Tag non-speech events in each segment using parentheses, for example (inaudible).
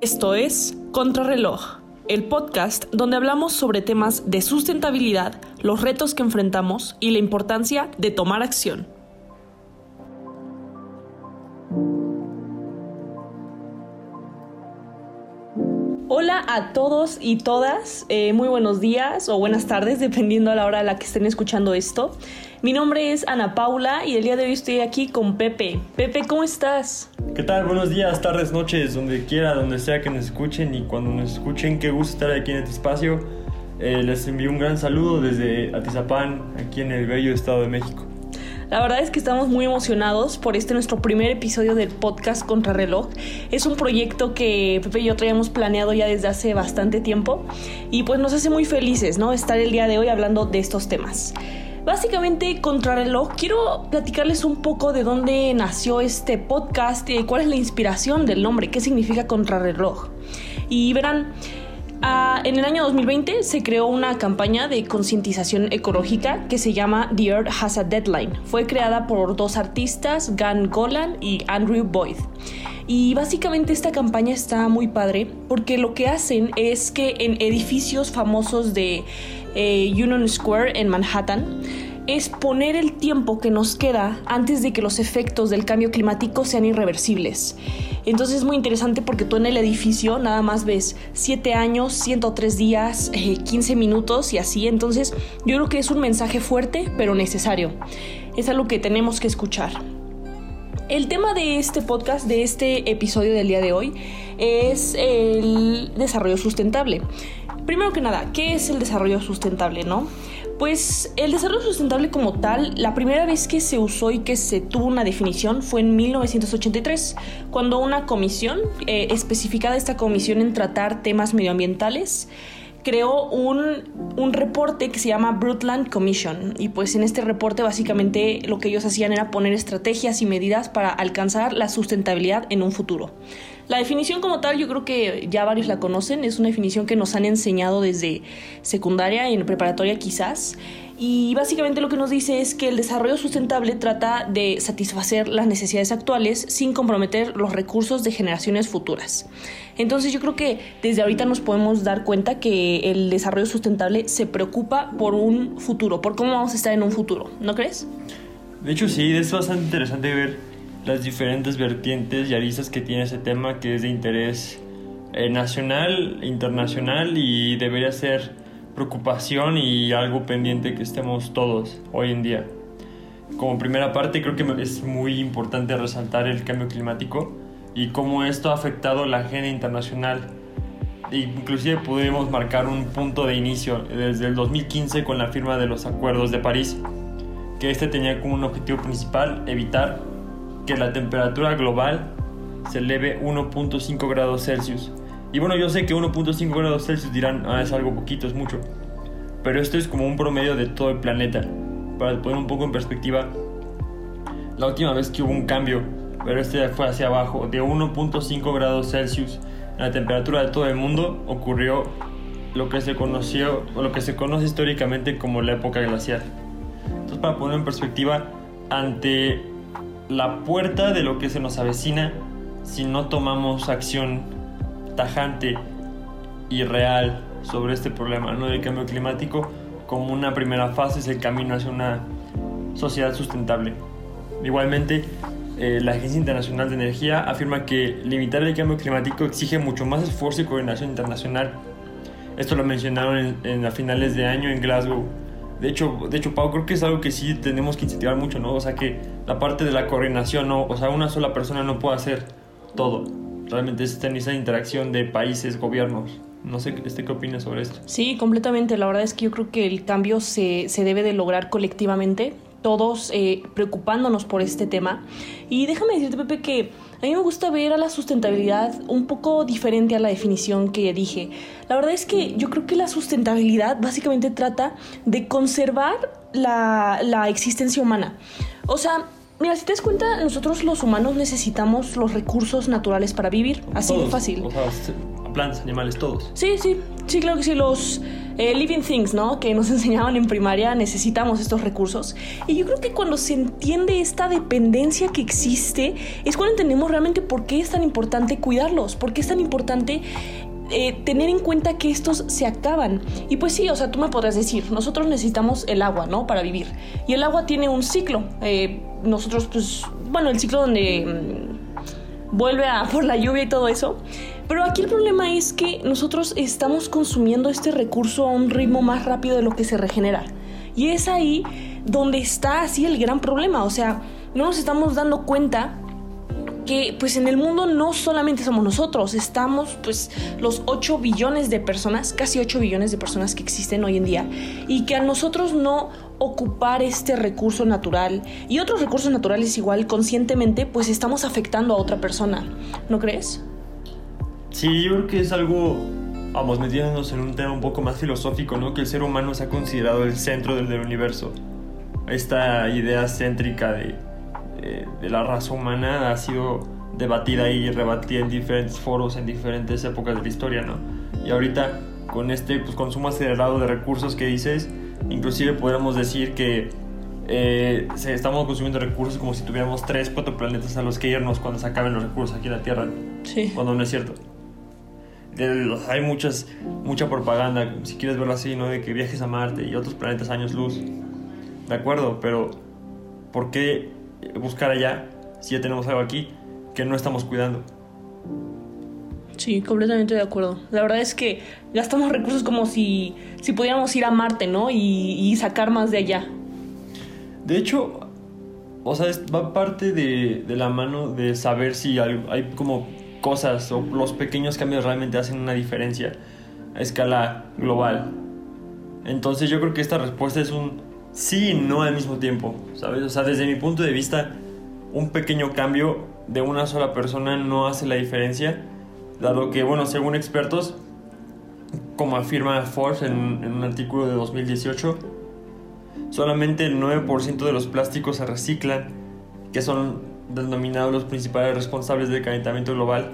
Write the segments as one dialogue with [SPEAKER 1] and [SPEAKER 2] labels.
[SPEAKER 1] Esto es Contrarreloj, el podcast donde hablamos sobre temas de sustentabilidad, los retos que enfrentamos y la importancia de tomar acción. Hola a todos y todas, eh, muy buenos días o buenas tardes, dependiendo a la hora a la que estén escuchando esto. Mi nombre es Ana Paula y el día de hoy estoy aquí con Pepe. Pepe, ¿cómo estás?
[SPEAKER 2] ¿Qué tal? Buenos días, tardes, noches, donde quiera, donde sea que nos escuchen y cuando nos escuchen, qué gusto estar aquí en este espacio. Eh, les envío un gran saludo desde Atizapán, aquí en el bello Estado de México.
[SPEAKER 1] La verdad es que estamos muy emocionados por este nuestro primer episodio del podcast Contrarreloj. Es un proyecto que Pepe y yo traíamos planeado ya desde hace bastante tiempo y pues nos hace muy felices, ¿no? Estar el día de hoy hablando de estos temas. Básicamente, Contrarreloj, quiero platicarles un poco de dónde nació este podcast y cuál es la inspiración del nombre, qué significa Contrarreloj. Y verán, Ah, en el año 2020 se creó una campaña de concientización ecológica que se llama The Earth Has a Deadline. Fue creada por dos artistas, Gan Golan y Andrew Boyd. Y básicamente esta campaña está muy padre porque lo que hacen es que en edificios famosos de eh, Union Square en Manhattan, es poner el tiempo que nos queda antes de que los efectos del cambio climático sean irreversibles. Entonces es muy interesante porque tú en el edificio nada más ves 7 años, 103 días, 15 eh, minutos y así. Entonces yo creo que es un mensaje fuerte pero necesario. Es algo que tenemos que escuchar. El tema de este podcast, de este episodio del día de hoy, es el desarrollo sustentable. Primero que nada, ¿qué es el desarrollo sustentable, no? Pues el desarrollo sustentable como tal, la primera vez que se usó y que se tuvo una definición fue en 1983, cuando una comisión, eh, especificada esta comisión en tratar temas medioambientales, creó un, un, reporte que se llama Brundtland Commission y pues en este reporte básicamente lo que ellos hacían era poner estrategias y medidas para alcanzar la sustentabilidad en un futuro. La definición como tal yo creo que ya varios la conocen, es una definición que nos han enseñado desde secundaria y en preparatoria quizás. Y básicamente lo que nos dice es que el desarrollo sustentable trata de satisfacer las necesidades actuales sin comprometer los recursos de generaciones futuras. Entonces yo creo que desde ahorita nos podemos dar cuenta que el desarrollo sustentable se preocupa por un futuro, por cómo vamos a estar en un futuro, ¿no crees?
[SPEAKER 2] De hecho sí, es bastante interesante ver las diferentes vertientes y aristas que tiene ese tema que es de interés eh, nacional, internacional y debería ser preocupación y algo pendiente que estemos todos hoy en día. Como primera parte creo que es muy importante resaltar el cambio climático y cómo esto ha afectado la agenda internacional. Inclusive pudimos marcar un punto de inicio desde el 2015 con la firma de los acuerdos de París, que este tenía como un objetivo principal evitar que la temperatura global se eleve 1.5 grados Celsius. Y bueno, yo sé que 1.5 grados Celsius dirán, ah, es algo poquito, es mucho. Pero esto es como un promedio de todo el planeta. Para poner un poco en perspectiva, la última vez que hubo un cambio, pero este fue hacia abajo, de 1.5 grados Celsius en la temperatura de todo el mundo, ocurrió lo que se conoció, o lo que se conoce históricamente como la época glacial. Entonces, para poner en perspectiva, ante la puerta de lo que se nos avecina si no tomamos acción tajante y real sobre este problema ¿no? del cambio climático como una primera fase es el camino hacia una sociedad sustentable. Igualmente, eh, la Agencia Internacional de Energía afirma que limitar el cambio climático exige mucho más esfuerzo y coordinación internacional. Esto lo mencionaron en, en a finales de año en Glasgow de hecho, de hecho, Pau, creo que es algo que sí tenemos que incentivar mucho, ¿no? O sea, que la parte de la coordinación, ¿no? O sea, una sola persona no puede hacer todo. Realmente es tener esa interacción de países, gobiernos. No sé este, qué opinas sobre esto.
[SPEAKER 1] Sí, completamente. La verdad es que yo creo que el cambio se, se debe de lograr colectivamente, todos eh, preocupándonos por este tema. Y déjame decirte, Pepe, que a mí me gusta ver a la sustentabilidad un poco diferente a la definición que dije. La verdad es que yo creo que la sustentabilidad básicamente trata de conservar la, la existencia humana. O sea, Mira, si te das cuenta, nosotros los humanos necesitamos los recursos naturales para vivir, así de fácil.
[SPEAKER 2] O sea, plantas, animales, todos.
[SPEAKER 1] Sí, sí, sí, claro que sí, los eh, living things, ¿no? Que nos (laughs) enseñaban en primaria, necesitamos estos recursos. Y yo creo que cuando se entiende esta dependencia que existe, es cuando entendemos realmente por qué es tan importante cuidarlos, por qué es tan importante eh, tener en cuenta que estos se acaban. Y pues sí, o sea, tú me podrás decir, nosotros necesitamos el agua, ¿no? Para vivir. Y el agua tiene un ciclo. Eh, nosotros, pues, bueno, el ciclo donde mm, vuelve a (laughs) por la lluvia y todo eso. Pero aquí el problema es que nosotros estamos consumiendo este recurso a un ritmo más rápido de lo que se regenera. Y es ahí donde está así el gran problema. O sea, no nos estamos dando cuenta que pues en el mundo no solamente somos nosotros, estamos pues los 8 billones de personas, casi 8 billones de personas que existen hoy en día y que a nosotros no ocupar este recurso natural y otros recursos naturales igual conscientemente pues estamos afectando a otra persona, ¿no crees?
[SPEAKER 2] Sí, yo creo que es algo, vamos, metiéndonos en un tema un poco más filosófico, ¿no? Que el ser humano se ha considerado el centro del, del universo. Esta idea céntrica de eh, de la raza humana ha sido debatida y rebatida en diferentes foros, en diferentes épocas de la historia, ¿no? Y ahorita con este pues, consumo acelerado de recursos que dices, inclusive podríamos decir que eh, estamos consumiendo recursos como si tuviéramos 3, 4 planetas a los que irnos cuando se acaben los recursos aquí en la Tierra.
[SPEAKER 1] Sí.
[SPEAKER 2] Cuando no es cierto. hay muchas, mucha propaganda, si quieres verlo así, ¿no? De que viajes a Marte y otros planetas años luz. De acuerdo, pero ¿por qué buscar allá, si ya tenemos algo aquí, que no estamos cuidando.
[SPEAKER 1] Sí, completamente de acuerdo. La verdad es que gastamos recursos como si, si pudiéramos ir a Marte, ¿no? Y, sacar más de allá.
[SPEAKER 2] De hecho, o sea, va parte de, de la mano de saber si hay, hay, como cosas o los pequeños cambios realmente hacen una diferencia a escala global. Entonces yo creo que esta respuesta es un sí no al mismo tiempo, ¿sabes? O sea, desde mi punto de vista, un pequeño cambio de una sola persona no hace la diferencia, dado que, bueno, según expertos, como afirma Forbes en, un artículo de 2018, solamente el 9% de los plásticos se reciclan, que son denominados los principales responsables del calentamiento global.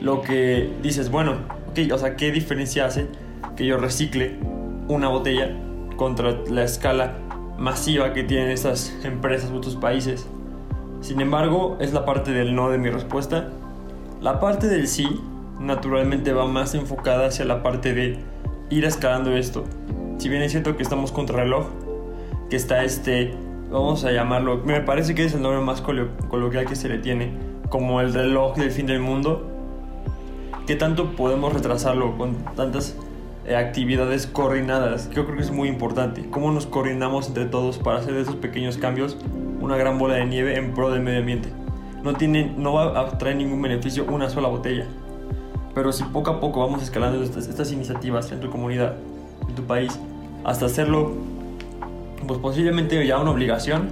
[SPEAKER 2] Lo que dices, bueno, ok, o sea, ¿qué diferencia hace que yo recicle una botella contra la escala masiva que tienen estas empresas u otros países. Sin embargo, es la parte del no de mi respuesta. La parte del sí, naturalmente, va más enfocada hacia la parte de ir escalando esto. Si bien es cierto que estamos contra reloj, que está este, vamos a llamarlo, me parece que es el nombre más coloquial que se le tiene, como el reloj del fin del mundo. ¿Qué tanto podemos retrasarlo con tantas actividades coordinadas. Yo creo que es muy importante. Cómo nos coordinamos entre todos para hacer de esos pequeños cambios una gran bola de nieve en pro del medio ambiente. No, tiene, no va a traer ningún beneficio una sola botella. Pero si poco a poco vamos escalando estas, estas iniciativas en tu comunidad, en tu país, hasta hacerlo, pues posiblemente ya una obligación,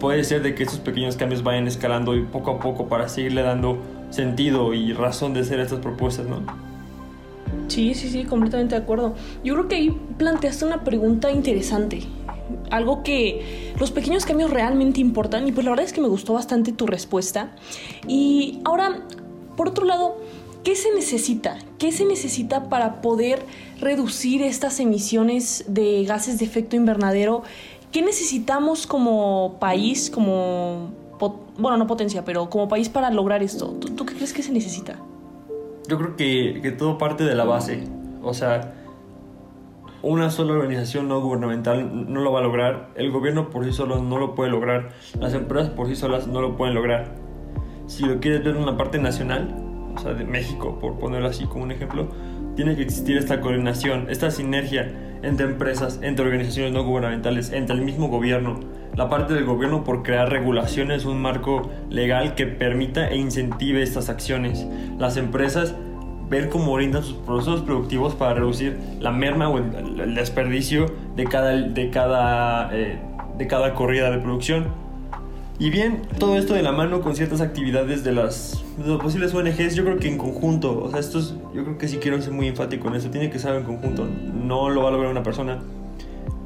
[SPEAKER 2] puede ser de que estos pequeños cambios vayan escalando y poco a poco para seguirle dando sentido y razón de ser estas propuestas, ¿no?
[SPEAKER 1] Sí, sí, sí, completamente de acuerdo. Yo creo que ahí planteaste una pregunta interesante. Algo que los pequeños cambios realmente importan y pues la verdad es que me gustó bastante tu respuesta. Y ahora, por otro lado, ¿qué se necesita? ¿Qué se necesita para poder reducir estas emisiones de gases de efecto invernadero? ¿Qué necesitamos como país, como, bueno, no potencia, pero como país para lograr esto? ¿Tú, qué crees que se necesita?
[SPEAKER 2] Yo creo que, que todo parte de la base. O sea, una sola organización no gubernamental no lo va a lograr, el gobierno por sí solo no lo puede lograr, las empresas por sí solas no lo pueden lograr. Si lo quieres ver en una parte nacional, o sea, de México, por ponerlo así como un ejemplo, tiene que existir esta coordinación, esta sinergia entre empresas, entre organizaciones no gubernamentales, entre el mismo gobierno. La parte del gobierno por crear regulaciones, un marco legal que permita e incentive estas acciones. Las empresas ver cómo orientan sus procesos productivos para reducir la merma o el, desperdicio de cada, de, cada, eh, de cada corrida de producción y bien, todo esto de la mano con ciertas actividades de las, posibles ONGs, yo creo que en conjunto, o sea, esto es, yo creo que sí quiero ser muy enfático en eso, tiene que ser en conjunto, no lo va a lograr una persona,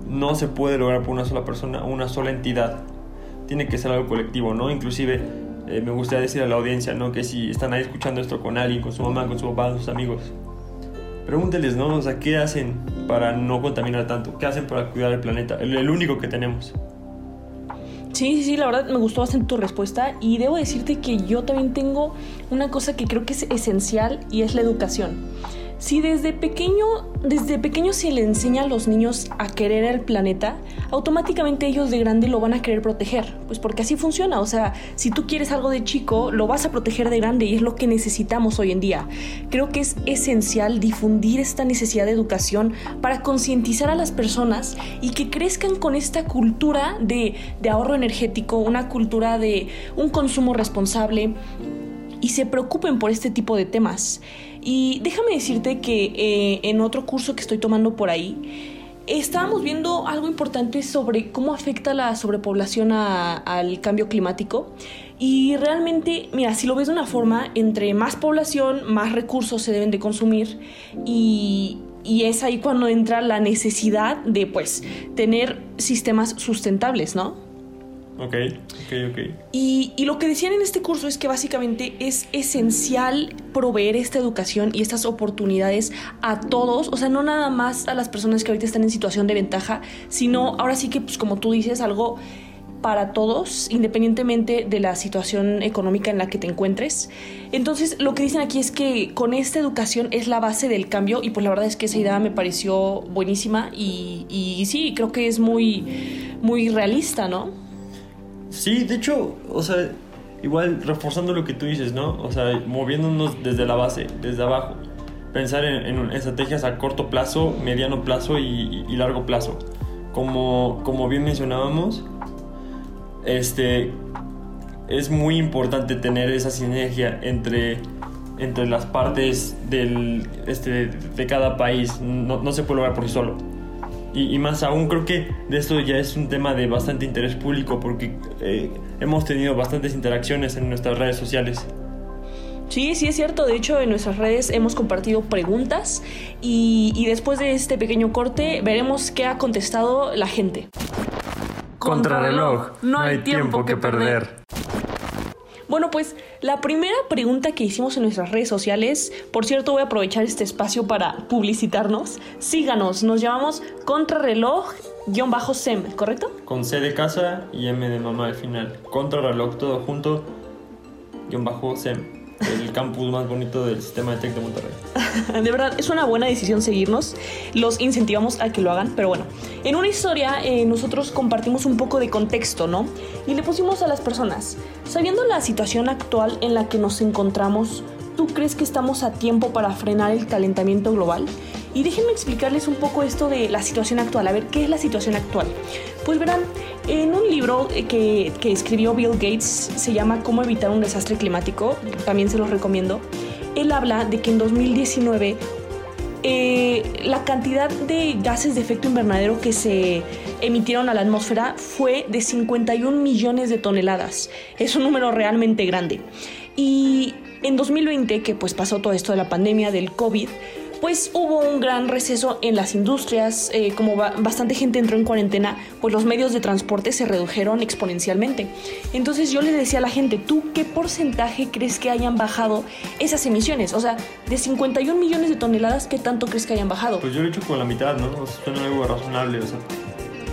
[SPEAKER 2] no se puede lograr por una sola persona, una sola entidad, tiene que ser algo colectivo, ¿no? Inclusive eh, me gustaría decir a la audiencia, ¿no? Que si están ahí escuchando esto con alguien, con su mamá, con su papá, con sus amigos, pregúnteles, ¿no? O sea, ¿qué hacen para no contaminar tanto? ¿Qué hacen para cuidar el planeta? El, el único que tenemos.
[SPEAKER 1] Sí, sí, sí, la verdad me gustó bastante tu respuesta y debo decirte que yo también tengo una cosa que creo que es esencial y es la educación. Si desde pequeño, desde pequeño se le enseña a los niños a querer el planeta, automáticamente ellos de grande lo van a querer proteger, pues porque así funciona, o sea, si tú quieres algo de chico, lo vas a proteger de grande y es lo que necesitamos hoy en día. Creo que es esencial difundir esta necesidad de educación para concientizar a las personas y que crezcan con esta cultura de, de ahorro energético, una cultura de un consumo responsable y se preocupen por este tipo de temas. Y déjame decirte que eh, en otro curso que estoy tomando por ahí, estábamos viendo algo importante sobre cómo afecta la sobrepoblación al cambio climático. Y realmente, mira, si lo ves de una forma, entre más población, más recursos se deben de consumir. Y, y es ahí cuando entra la necesidad de, pues, tener sistemas sustentables, ¿no?
[SPEAKER 2] Ok, ok, ok.
[SPEAKER 1] Y, y, lo que decían en este curso es que básicamente es esencial proveer esta educación y estas oportunidades a todos, o sea, no nada más a las personas que ahorita están en situación de ventaja, sino ahora sí que, pues como tú dices, algo para todos, independientemente de la situación económica en la que te encuentres. Entonces, lo que dicen aquí es que con esta educación es la base del cambio y pues la verdad es que esa idea me pareció buenísima y, y sí, creo que es muy, muy realista, ¿no?
[SPEAKER 2] Sí, de hecho, o sea, igual reforzando lo que tú dices, ¿no? O sea, moviéndonos desde la base, desde abajo. Pensar en, estrategias a corto plazo, mediano plazo y, largo plazo. Como, como bien mencionábamos, este, es muy importante tener esa sinergia entre, entre las partes del, este, de cada país. No, no se puede lograr por sí solo. Y, más aún creo que de esto ya es un tema de bastante interés público porque eh, hemos tenido bastantes interacciones en nuestras redes sociales.
[SPEAKER 1] Sí, sí es cierto. De hecho, en nuestras redes hemos compartido preguntas y, y después de este pequeño corte veremos qué ha contestado la gente.
[SPEAKER 2] Contrarreloj, no hay tiempo que perder.
[SPEAKER 1] Bueno, pues la primera pregunta que hicimos en nuestras redes sociales, por cierto voy a aprovechar este espacio para publicitarnos. Síganos, nos llamamos Contrarreloj-SEM, ¿correcto?
[SPEAKER 2] Con C de casa y M de mamá al final. Contrarreloj todo junto, guion bajo SEM el campus más bonito del sistema de Tec de Monterrey. (laughs)
[SPEAKER 1] de verdad, es una buena decisión seguirnos. Los incentivamos a que lo hagan, pero bueno. En una historia eh, nosotros compartimos un poco de contexto, ¿no? Y le pusimos a las personas, sabiendo la situación actual en la que nos encontramos, ¿tú crees que estamos a tiempo para frenar el calentamiento global? Y déjenme explicarles un poco esto de la situación actual. A ver, ¿qué es la situación actual? Pues verán, en un libro eh, que, que escribió Bill Gates, se llama Cómo evitar un desastre climático, también se los recomiendo, él habla de que en 2019 eh, la cantidad de gases de efecto invernadero que se emitieron a la atmósfera fue de 51 millones de toneladas. Es un número realmente grande. Y en 2020, que pues pasó todo esto de la pandemia del COVID, pues hubo un gran receso en las industrias, eh, como bastante gente entró en cuarentena, pues los medios de transporte se redujeron exponencialmente. Entonces yo le decía a la gente, ¿tú qué porcentaje crees que hayan bajado esas emisiones? O sea, de 51 millones de toneladas, ¿qué tanto crees que hayan bajado?
[SPEAKER 2] Pues yo lo he hecho con la mitad, ¿no? O sea, suena algo razonable, o sea,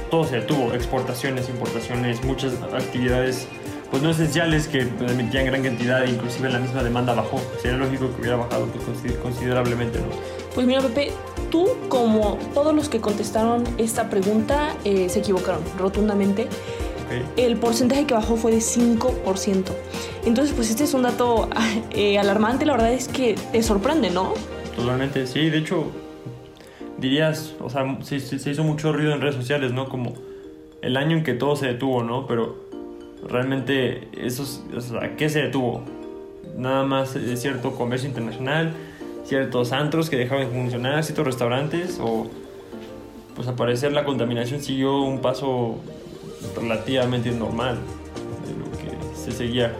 [SPEAKER 2] todo se detuvo, exportaciones, importaciones, muchas actividades pues no esenciales que emitían gran cantidad, inclusive la misma demanda bajó. Sería lógico que hubiera bajado pues, considerablemente, ¿no?
[SPEAKER 1] Pues mira, Pepe, tú como todos los que contestaron esta pregunta eh, se equivocaron rotundamente. El porcentaje que bajó fue de 5%. Entonces, pues este es un dato (laughs) eh, alarmante, la verdad es que te sorprende, ¿no?
[SPEAKER 2] Totalmente, sí, de hecho, dirías, o sea, se, se hizo mucho ruido en redes sociales, ¿no? Como el año en que todo se detuvo, ¿no? Pero realmente eso, ¿a qué se detuvo? Nada más es cierto comercio internacional, ciertos antros que dejaban de funcionar, ciertos restaurantes o pues al parecer la contaminación siguió un paso relativamente normal de lo que se seguía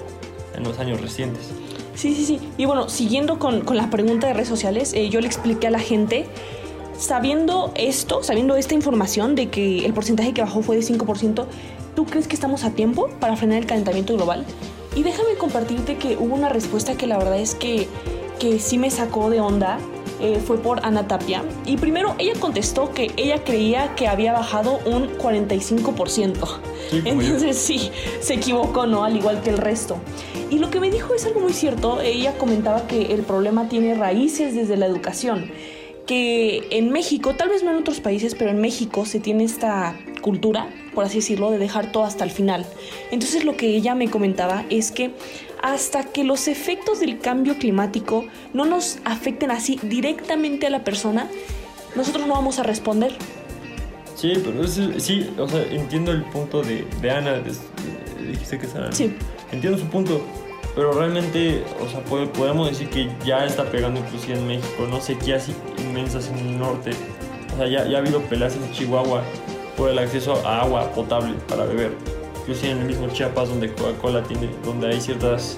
[SPEAKER 2] en los años recientes.
[SPEAKER 1] Sí, sí, sí. Y bueno, siguiendo con, con la pregunta de redes sociales, eh, yo le expliqué a la gente, sabiendo esto, sabiendo esta información de que el porcentaje que bajó fue de 5%, ¿Tú crees que estamos a tiempo para frenar el calentamiento global? Y déjame compartirte que hubo una respuesta que la verdad es que, que sí me sacó de onda. Eh, fue por Ana Tapia. Y primero ella contestó que ella creía que había bajado un 45%. Entonces sí, se equivocó, ¿no? Al igual que el resto. Y lo que me dijo es algo muy cierto. Ella comentaba que el problema tiene raíces desde la educación. Que en México, tal vez no en otros países, pero en México se tiene esta cultura, por así decirlo, de dejar todo hasta el final. Entonces lo que ella me comentaba es que hasta que los efectos del cambio climático no nos afecten así directamente a la persona, nosotros no vamos a responder.
[SPEAKER 2] Sí, pero sí, o sea, entiendo el punto de, de Ana, dijiste que es Ana.
[SPEAKER 1] Sí.
[SPEAKER 2] Entiendo su punto, pero realmente, o sea, podemos decir que ya está pegando inclusive en México, no sequías inmensas en el norte. O sea, ya, ya ha habido peleas en Chihuahua por el acceso a agua potable para beber inclusive en el mismo Chiapas donde Coca-Cola tiene, donde hay ciertas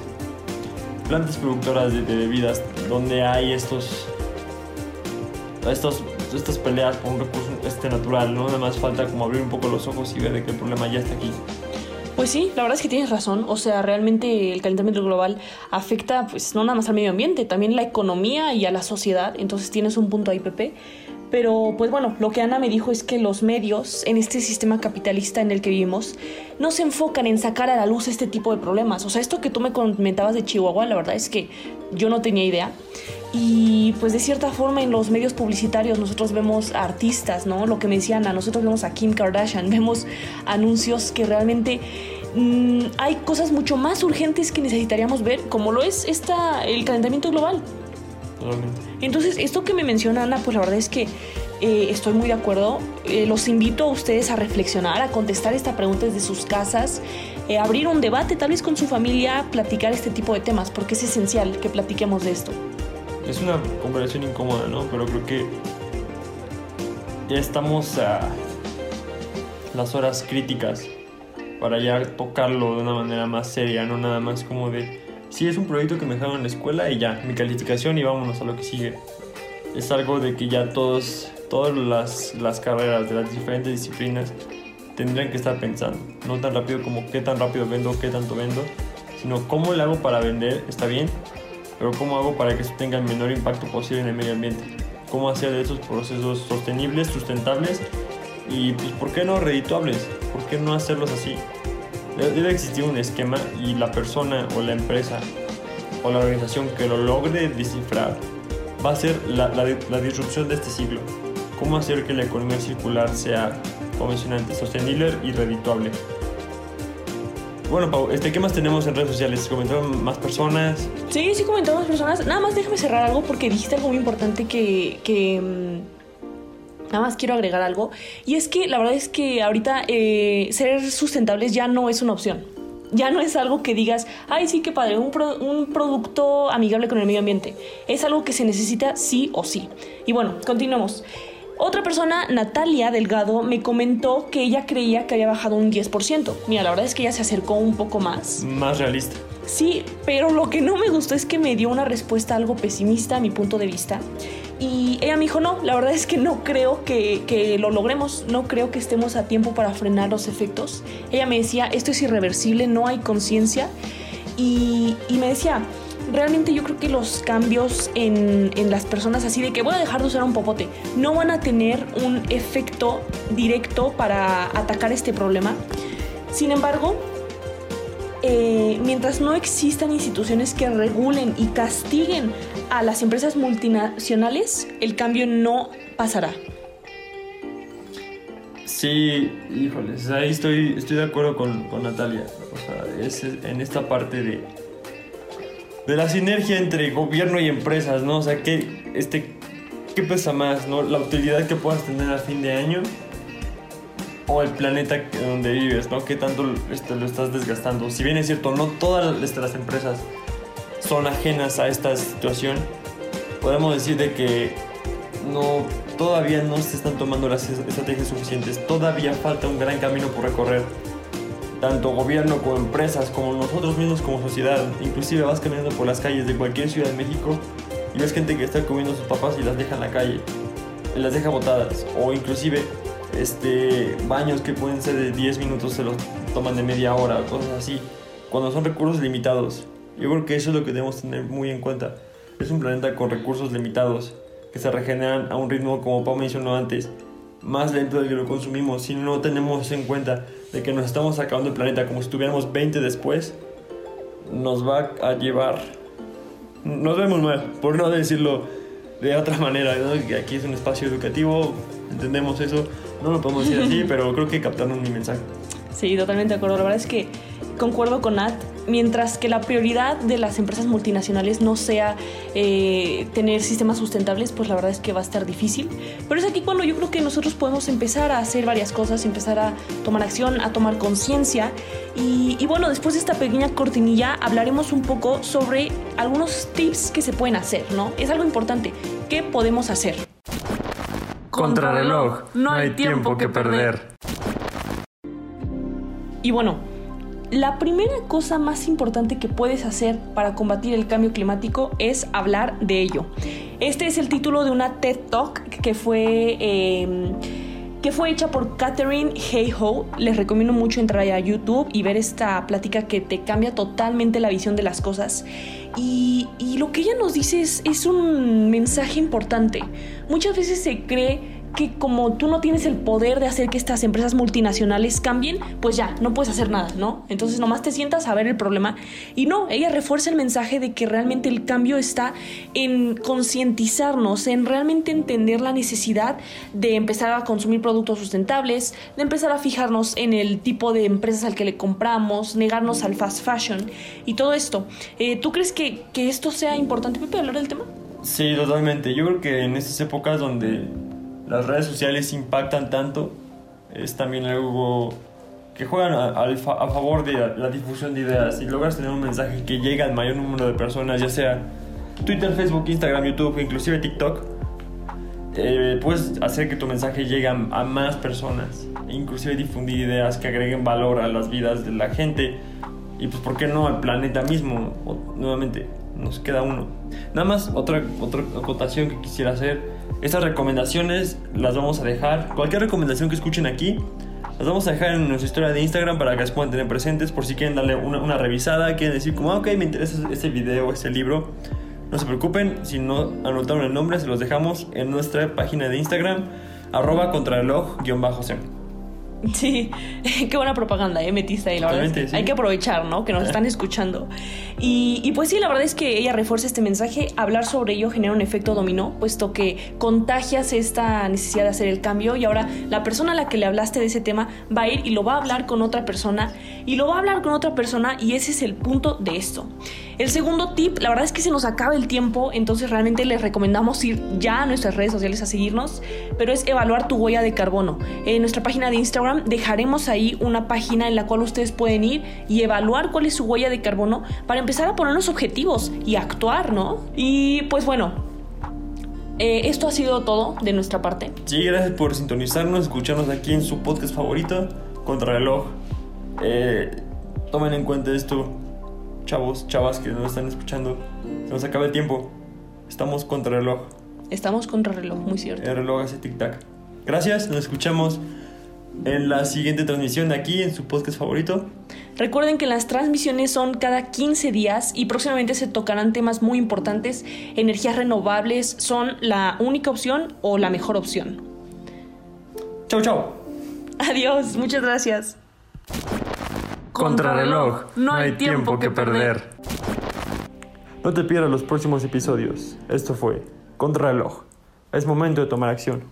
[SPEAKER 2] plantas productoras de, bebidas, donde hay estos, estos, estas peleas por un recurso este natural, ¿no? Nada más falta como abrir un poco los ojos y ver de que el problema ya está aquí.
[SPEAKER 1] Pues sí, la verdad es que tienes razón. O sea, realmente el calentamiento global afecta, pues, no nada más al medio ambiente, también la economía y a la sociedad. Entonces tienes un punto ahí, Pepe. Pero pues bueno, lo que Ana me dijo es que los medios en este sistema capitalista en el que vivimos no se enfocan en sacar a la luz este tipo de problemas. O sea, esto que tú me comentabas de Chihuahua, la verdad es que yo no tenía idea. Y pues de cierta forma en los medios publicitarios nosotros vemos artistas, ¿no? Lo que me decía Ana, nosotros vemos a Kim Kardashian, (laughs) vemos anuncios que realmente mm, hay cosas mucho más urgentes que necesitaríamos ver, como lo es esta, el calentamiento global. Entonces, esto que me menciona Ana, pues la verdad es que eh, estoy muy de acuerdo. Eh, los invito a ustedes a reflexionar, a contestar esta pregunta desde sus casas, eh, abrir un debate tal vez con su familia, platicar este tipo de temas, porque es esencial que platiquemos de esto.
[SPEAKER 2] Es una conversación incómoda, ¿no? Pero creo que ya estamos a las horas críticas para ya tocarlo de una manera más seria, no nada más como de sí es un proyecto que me dejaron en la escuela y ya, mi calificación y vámonos a lo que sigue. Es algo de que ya todos, todas las, las carreras de las diferentes disciplinas tendrían que estar pensando. No tan rápido como qué tan rápido vendo, qué tanto vendo, sino cómo le hago para vender, está bien, pero cómo hago para que eso tenga el menor impacto posible en el medio ambiente. Cómo hacer de esos procesos sostenibles, sustentables y, pues, ¿por qué no redituables? ¿Por qué no hacerlos así? Debe existir un esquema y la persona o la empresa o la organización que lo logre descifrar va a ser la, la, disrupción de este siglo. Cómo hacer que la economía circular sea convencionante, sostenible y redituable. Bueno, Pau, este, ¿qué más tenemos en redes sociales? ¿Comentaron más personas?
[SPEAKER 1] Sí, sí comentaron más personas. Nada más déjame cerrar algo porque dijiste algo muy importante que, que mm, Nada más quiero agregar algo. Y es que la verdad es que ahorita eh, ser sustentables ya no es una opción. Ya no es algo que digas, ay, sí, qué padre, un, un producto amigable con el medio ambiente. Es algo que se necesita sí o sí. Y bueno, continuemos. Otra persona, Natalia Delgado, me comentó que ella creía que había bajado un 10%. Mira, la verdad es que ella se acercó un poco más.
[SPEAKER 2] Más realista.
[SPEAKER 1] Sí, pero lo que no me gustó es que me dio una respuesta algo pesimista a mi punto de vista. Y ella me dijo, no, la verdad es que no creo que, lo logremos, no creo que estemos a tiempo para frenar los efectos. Ella me decía, esto es irreversible, no hay conciencia. Y, me decía, realmente yo creo que los cambios en, en, las personas así de que voy a dejar de usar un popote no van a tener un efecto directo para atacar este problema. Sin embargo, eh, mientras no existan instituciones que regulen y castiguen a las empresas multinacionales, el cambio no pasará.
[SPEAKER 2] Sí, híjoles, ahí estoy, estoy de acuerdo con, con Natalia. O sea, en esta parte de, de la sinergia entre gobierno y empresas, ¿no? O sea, ¿qué, este, ¿qué pesa más, no? La utilidad que puedas tener a fin de año o el planeta donde vives, ¿no? ¿Qué tanto este, lo estás desgastando? Si bien es cierto, no todas las empresas son ajenas a esta situación, podemos decir de que no, todavía no se están tomando las estrategias suficientes, todavía falta un gran camino por recorrer. Tanto gobierno como empresas, como nosotros mismos como sociedad, inclusive vas caminando por las calles de cualquier ciudad de México y ves gente que está comiendo sus papas y las deja en la calle, las deja botadas, o inclusive este, baños que pueden ser de 10 minutos se los toman de media hora, cosas así. cuando son recursos limitados. Yo creo que eso es lo que debemos tener muy en cuenta. Es un planeta con recursos limitados que se regeneran a un ritmo, como Pau mencionó antes, más lento del que lo consumimos. Si no tenemos en cuenta de que nos estamos acabando el planeta como si estuviéramos 20 después, nos va a llevar. Nos vemos mal, por no decirlo de otra manera. Que aquí es un espacio educativo, entendemos eso. No lo podemos decir así, (laughs) pero creo que captaron mi mensaje.
[SPEAKER 1] Sí, totalmente de acuerdo. La verdad es que concuerdo con Nat, mientras que la prioridad de las empresas multinacionales no sea eh, tener sistemas sustentables, pues la verdad es que va a estar difícil. Pero es aquí cuando yo creo que nosotros podemos empezar a hacer varias cosas, empezar a tomar acción, a tomar conciencia. Y, y bueno, después de esta pequeña cortinilla hablaremos un poco sobre algunos tips que se pueden hacer, ¿no? Es algo importante. ¿Qué podemos hacer?
[SPEAKER 2] Contrarreloj, no hay tiempo que perder.
[SPEAKER 1] Y bueno, la primera cosa más importante que puedes hacer para combatir el cambio climático es hablar de ello. Este es el título de una TED Talk que fue, em, que fue hecha por Catherine Hayhoe. Les recomiendo mucho entrar a YouTube y ver esta plática que te cambia totalmente la visión de las cosas. Y, lo que ella nos dice es un mensaje importante. Muchas veces se cree que como tú no tienes el poder de hacer que estas empresas multinacionales cambien, pues ya, no puedes hacer nada, ¿no? Entonces nomás te sientas a ver el problema. Y no, ella refuerza el mensaje de que realmente el cambio está en concientizarnos, en realmente entender la necesidad de empezar a consumir productos sustentables, de empezar a fijarnos en el tipo de empresas al que le compramos, negarnos al fast fashion y todo esto. Eh, ¿Tú crees que, que esto sea importante, Pepe, hablar del tema?
[SPEAKER 2] Sí, totalmente. Yo creo que en estas épocas donde las redes sociales impactan tanto, es también algo que juegan a, favor de la difusión de ideas y logras tener un mensaje que llegue al mayor número de personas, ya sea Twitter, Facebook, Instagram, YouTube, inclusive TikTok, eh, puedes hacer que tu mensaje llegue a, más personas, inclusive difundir ideas que agreguen valor a las vidas de la gente y pues por qué no al planeta mismo, nuevamente nos queda uno. Nada más otra, otra acotación que quisiera hacer. Estas recomendaciones las vamos a dejar. Cualquier recomendación que escuchen aquí, las vamos a dejar en nuestra historia de Instagram para que las puedan tener presentes por si quieren darle una, una revisada, quieren decir como, ah, ok, me interesa este video, este libro. No se preocupen, si no anotaron el nombre, se los dejamos en nuestra página de Instagram, arroba contrarreloj-c. (laughs)
[SPEAKER 1] Sí, (laughs) qué buena propaganda, ¿eh? Metiste ahí, la verdad. Hay que aprovechar, ¿no? Que nos están escuchando. Y, y, pues sí, la verdad es que ella refuerza este mensaje. Hablar sobre ello genera un efecto dominó, puesto que contagias esta necesidad de hacer el cambio. Y ahora la persona a la que le hablaste de ese tema va a ir y lo va a hablar con otra persona. Y lo va a hablar con otra persona. Y ese es el punto de esto. El segundo tip, la verdad es que se nos acaba el tiempo. Entonces realmente les recomendamos ir ya a nuestras redes sociales a seguirnos. Pero es evaluar tu huella de carbono. En nuestra página de Instagram dejaremos ahí una página en la cual ustedes pueden ir y evaluar cuál es su huella de carbono para empezar a ponernos objetivos y actuar, ¿no? Y pues bueno, eh, esto ha sido todo de nuestra parte.
[SPEAKER 2] Sí, gracias por sintonizarnos, escucharnos aquí en su podcast favorito, Contrarreloj. Eh, tomen en cuenta esto, chavos, chavas que nos están escuchando. Se nos acaba el tiempo. Estamos contra reloj.
[SPEAKER 1] Estamos contra reloj, muy cierto.
[SPEAKER 2] El reloj hace tic-tac. Gracias, nos escuchamos en la siguiente transmisión aquí en su podcast favorito.
[SPEAKER 1] Recuerden que las transmisiones son cada 15 días y próximamente se tocarán temas muy importantes. Energías renovables son la única opción o la mejor opción.
[SPEAKER 2] Chau, chau.
[SPEAKER 1] Adiós, muchas gracias.
[SPEAKER 2] Contrarreloj, no hay tiempo que perder. No te pierdas los próximos episodios. Esto fue Contrarreloj. Es momento de tomar acción.